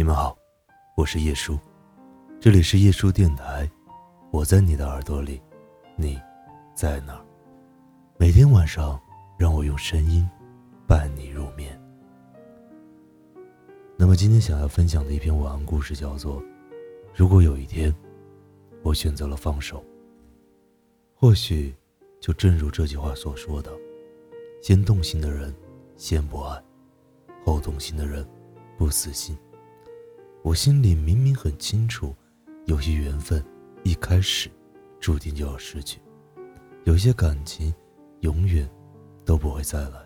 你们好，我是叶叔，这里是叶叔电台，我在你的耳朵里，你在哪儿？每天晚上，让我用声音伴你入眠。那么今天想要分享的一篇晚安故事叫做《如果有一天，我选择了放手》，或许就正如这句话所说的，先动心的人先不爱。后动心的人，不死心。我心里明明很清楚，有些缘分一开始注定就要失去，有些感情永远都不会再来。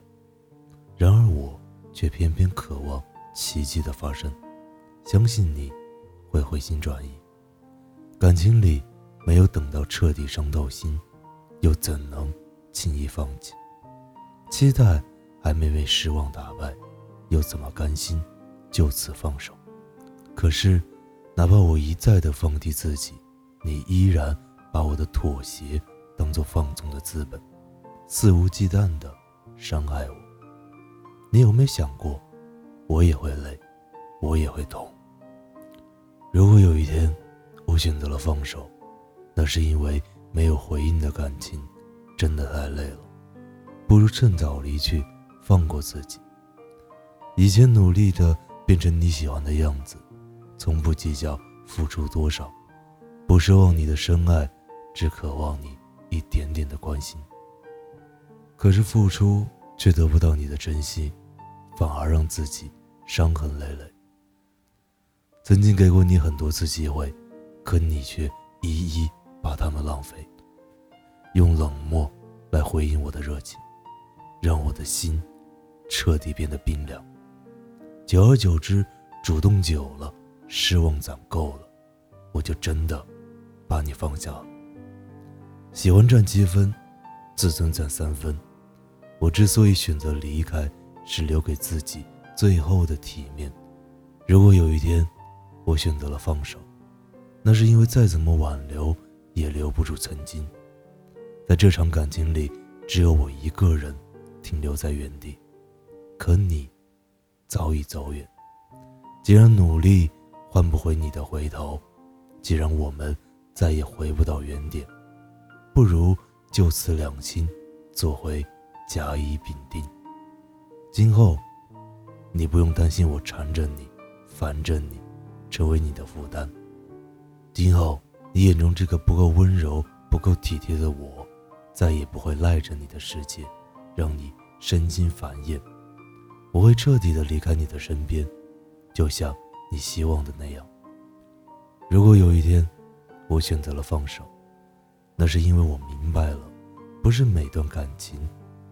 然而我却偏偏渴望奇迹的发生，相信你会回心转意。感情里没有等到彻底伤透心，又怎能轻易放弃？期待还没被失望打败。又怎么甘心就此放手？可是，哪怕我一再的放低自己，你依然把我的妥协当做放纵的资本，肆无忌惮的伤害我。你有没有想过，我也会累，我也会痛。如果有一天我选择了放手，那是因为没有回应的感情真的太累了，不如趁早离去，放过自己。以前努力的变成你喜欢的样子，从不计较付出多少，不奢望你的深爱，只渴望你一点点的关心。可是付出却得不到你的珍惜，反而让自己伤痕累累。曾经给过你很多次机会，可你却一一把它们浪费，用冷漠来回应我的热情，让我的心彻底变得冰凉。久而久之，主动久了，失望攒够了，我就真的把你放下了。喜欢占七分，自尊占三分。我之所以选择离开，是留给自己最后的体面。如果有一天，我选择了放手，那是因为再怎么挽留，也留不住曾经。在这场感情里，只有我一个人停留在原地，可你。早已走远。既然努力换不回你的回头，既然我们再也回不到原点，不如就此两心，做回甲乙丙丁。今后，你不用担心我缠着你、烦着你，成为你的负担。今后，你眼中这个不够温柔、不够体贴的我，再也不会赖着你的世界，让你身心烦厌。我会彻底的离开你的身边，就像你希望的那样。如果有一天，我选择了放手，那是因为我明白了，不是每段感情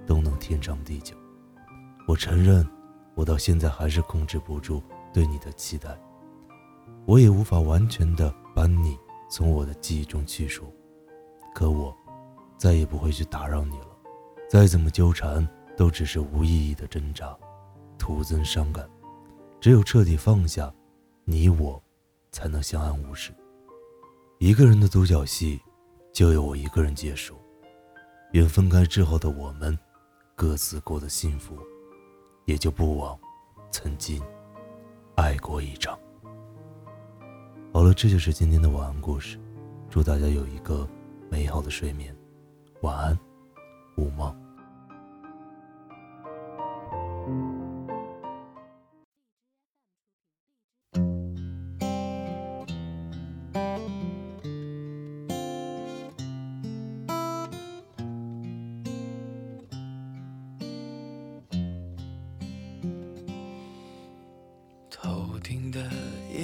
都能天长地久。我承认，我到现在还是控制不住对你的期待，我也无法完全的把你从我的记忆中去除。可我，再也不会去打扰你了。再怎么纠缠，都只是无意义的挣扎。徒增伤感，只有彻底放下，你我，才能相安无事。一个人的独角戏，就由我一个人结束。愿分开之后的我们，各自过得幸福，也就不枉曾经爱过一场。好了，这就是今天的晚安故事，祝大家有一个美好的睡眠，晚安，午梦。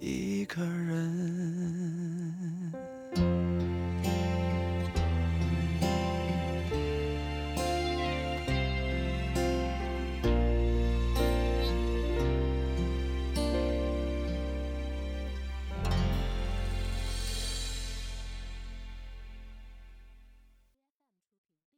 一个人。